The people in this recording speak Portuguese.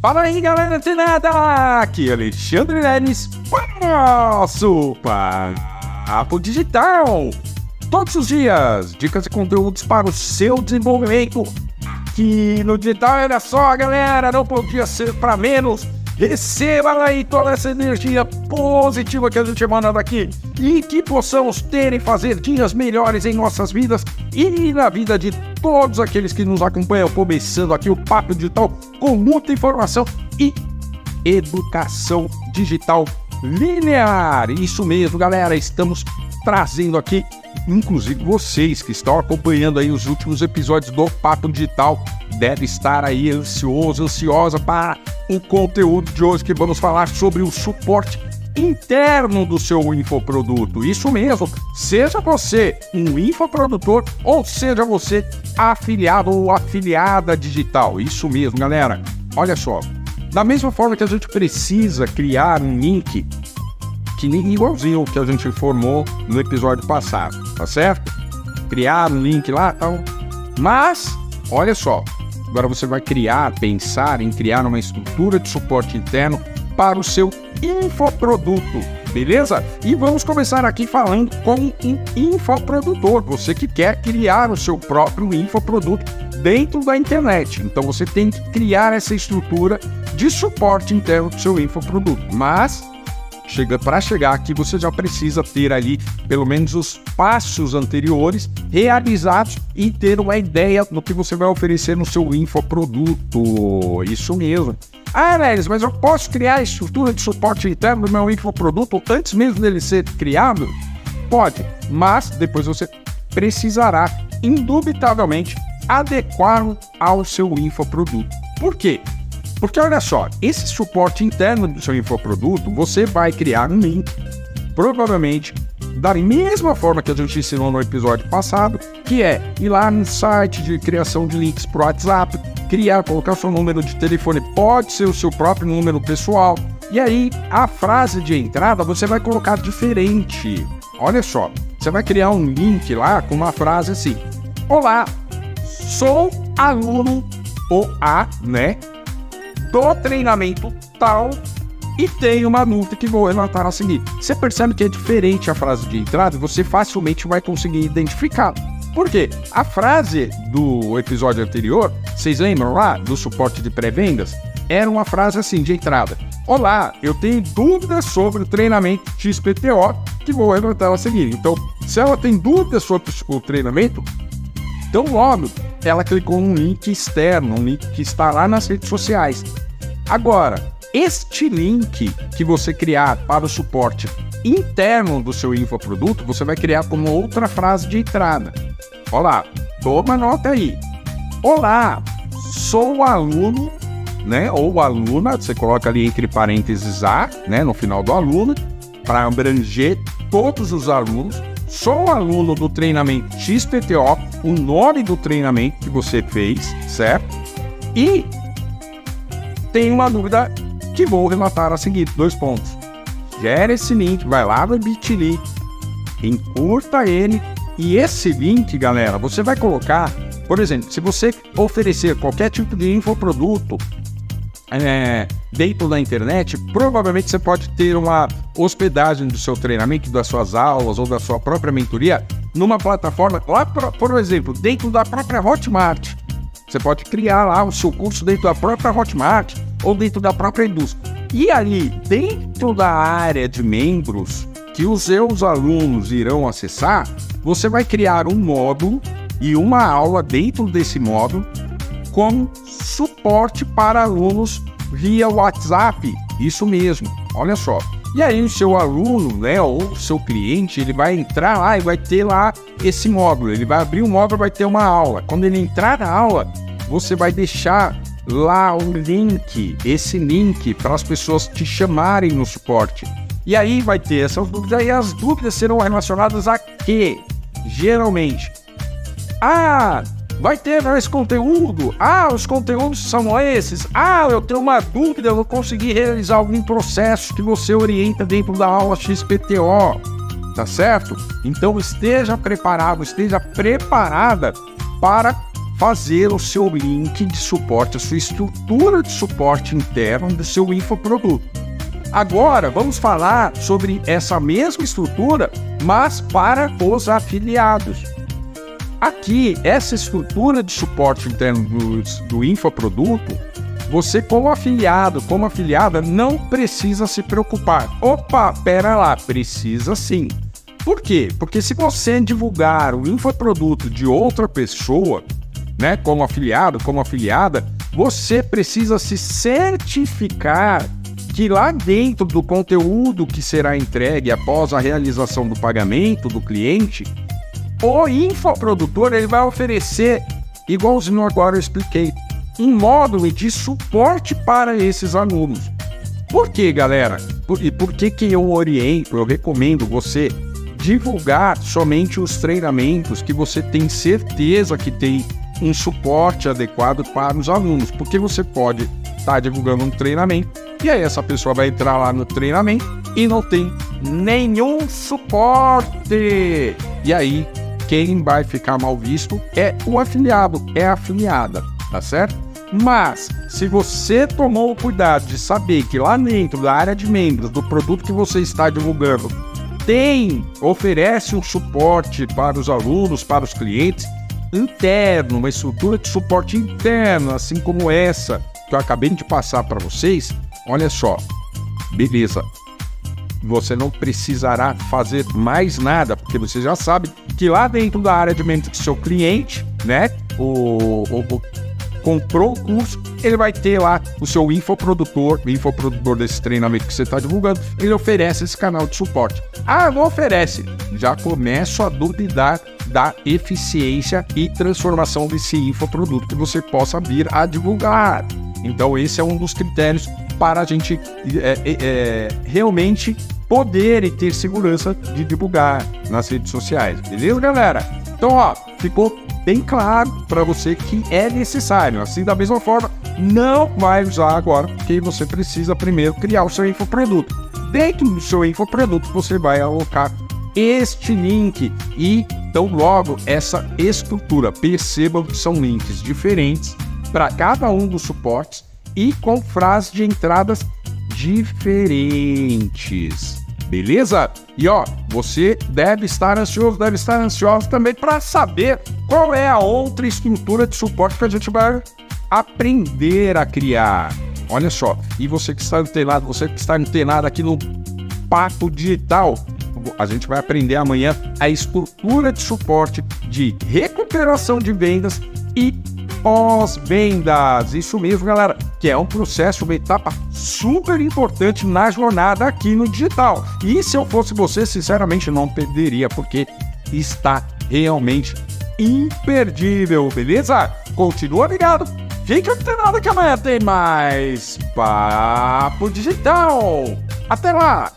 Fala aí, galera de nada! Aqui é Alexandre Lenes para nosso Papo Digital. Todos os dias, dicas e conteúdos para o seu desenvolvimento. Que no digital, olha só, galera, não podia ser para menos. Receba aí toda essa energia positiva que a gente manda daqui e que possamos ter e fazer dias melhores em nossas vidas e na vida de todos aqueles que nos acompanham, começando aqui o Papo Digital com muita informação e educação digital linear. Isso mesmo, galera, estamos trazendo aqui, inclusive vocês que estão acompanhando aí os últimos episódios do Papo Digital, deve estar aí ansioso, ansiosa para o conteúdo de hoje que vamos falar sobre o suporte interno do seu infoproduto. Isso mesmo, seja você um infoprodutor ou seja você afiliado ou afiliada digital. Isso mesmo, galera. Olha só, da mesma forma que a gente precisa criar um link que igualzinho que a gente informou no episódio passado, tá certo? Criar um link lá, tal. Mas, olha só, Agora você vai criar, pensar em criar uma estrutura de suporte interno para o seu infoproduto, beleza? E vamos começar aqui falando com um infoprodutor, você que quer criar o seu próprio infoproduto dentro da internet. Então você tem que criar essa estrutura de suporte interno do seu infoproduto. Mas chega para chegar aqui você já precisa ter ali pelo menos os passos anteriores realizados e ter uma ideia do que você vai oferecer no seu infoproduto. Isso mesmo. Ah, Lelis, mas eu posso criar a estrutura de suporte interno do meu infoproduto antes mesmo dele ser criado? Pode, mas depois você precisará, indubitavelmente, adequá-lo ao seu infoproduto. Por quê? Porque olha só, esse suporte interno do seu infoproduto, você vai criar um link, provavelmente da mesma forma que a gente ensinou no episódio passado, que é ir lá no site de criação de links para WhatsApp, criar, colocar seu número de telefone, pode ser o seu próprio número pessoal. E aí, a frase de entrada você vai colocar diferente. Olha só, você vai criar um link lá com uma frase assim: Olá, sou aluno ou a, né? Do treinamento tal e tem uma multa que vou relatar a seguir. Você percebe que é diferente a frase de entrada, você facilmente vai conseguir identificar. Por quê? A frase do episódio anterior, vocês lembram lá do suporte de pré-vendas? Era uma frase assim de entrada. Olá, eu tenho dúvidas sobre o treinamento XPTO que vou relatar a seguir. Então, se ela tem dúvidas sobre o treinamento, então logo ela clicou num link externo, um link que está lá nas redes sociais. Agora, este link que você criar para o suporte interno do seu infoproduto, você vai criar como outra frase de entrada. Olá, toma nota aí. Olá, sou aluno, né? Ou aluna, você coloca ali entre parênteses A, né? No final do aluno, para abranger todos os alunos. Sou aluno do treinamento XPTO, o nome do treinamento que você fez, certo? E tem uma dúvida que vou relatar a seguir, dois pontos. Gera esse link, vai lá no Bitly, encurta ele e esse link, galera, você vai colocar, por exemplo, se você oferecer qualquer tipo de infoproduto é, dentro da internet, provavelmente você pode ter uma hospedagem do seu treinamento, das suas aulas ou da sua própria mentoria numa plataforma, lá, por exemplo, dentro da própria Hotmart. Você pode criar lá o seu curso dentro da própria Hotmart ou dentro da própria indústria. E ali, dentro da área de membros que os seus alunos irão acessar, você vai criar um módulo e uma aula dentro desse módulo com suporte para alunos via WhatsApp. Isso mesmo, olha só. E aí o seu aluno, né, ou seu cliente, ele vai entrar lá e vai ter lá esse módulo. Ele vai abrir o módulo, vai ter uma aula. Quando ele entrar na aula, você vai deixar lá o link, esse link para as pessoas te chamarem no suporte. E aí vai ter essas dúvidas e as dúvidas serão relacionadas a quê? Geralmente. Ah, vai ter esse conteúdo. Ah, os conteúdos são esses. Ah, eu tenho uma dúvida, eu não consegui realizar algum processo que você orienta dentro da aula XPTO. Tá certo? Então esteja preparado, esteja preparada para fazer o seu link de suporte, a sua estrutura de suporte interno do seu infoproduto. Agora, vamos falar sobre essa mesma estrutura, mas para os afiliados. Aqui, essa estrutura de suporte interno do, do infoproduto, você como afiliado, como afiliada, não precisa se preocupar. Opa, pera lá, precisa sim. Por quê? Porque se você divulgar o infoproduto de outra pessoa, né, como afiliado, como afiliada, você precisa se certificar que lá dentro do conteúdo que será entregue após a realização do pagamento do cliente, o infoprodutor ele vai oferecer, igualzinho agora eu expliquei, um módulo de suporte para esses alunos. Por que, galera? Por, e por que, que eu oriento, eu recomendo você divulgar somente os treinamentos que você tem certeza que tem um suporte adequado para os alunos? Porque você pode estar tá divulgando um treinamento e aí essa pessoa vai entrar lá no treinamento e não tem nenhum suporte. E aí quem vai ficar mal visto é o afiliado, é a afiliada, tá certo? Mas, se você tomou o cuidado de saber que lá dentro da área de membros do produto que você está divulgando tem, oferece um suporte para os alunos, para os clientes interno, uma estrutura de suporte interno, assim como essa que eu acabei de passar para vocês, olha só, beleza, você não precisará fazer mais nada, porque você já sabe que lá dentro da área de mentoria seu cliente, né, o, o, o, comprou o curso, ele vai ter lá o seu infoprodutor, o infoprodutor desse treinamento que você está divulgando, ele oferece esse canal de suporte. Ah, não oferece. Já começo a duvidar da eficiência e transformação desse infoproduto que você possa vir a divulgar. Então, esse é um dos critérios para a gente é, é, é, realmente poder e ter segurança de divulgar nas redes sociais. Beleza, galera? Então, ó, ficou bem claro para você que é necessário. Assim, da mesma forma, não vai usar agora, porque você precisa primeiro criar o seu infoproduto. Dentro do seu infoproduto, você vai alocar este link e então logo essa estrutura. Percebam que são links diferentes para cada um dos suportes e com frases de entradas diferentes. Beleza? E ó, você deve estar ansioso, deve estar ansioso também para saber qual é a outra estrutura de suporte que a gente vai aprender a criar. Olha só, e você que está antenado, você que está antenado aqui no Papo Digital, a gente vai aprender amanhã a estrutura de suporte de recuperação de vendas e pós-vendas. Isso mesmo, galera, que é um processo, uma etapa super importante na jornada aqui no digital. E se eu fosse você, sinceramente, não perderia, porque está realmente imperdível, beleza? Continua ligado. Fica antenado que amanhã tem mais Papo Digital. Até lá!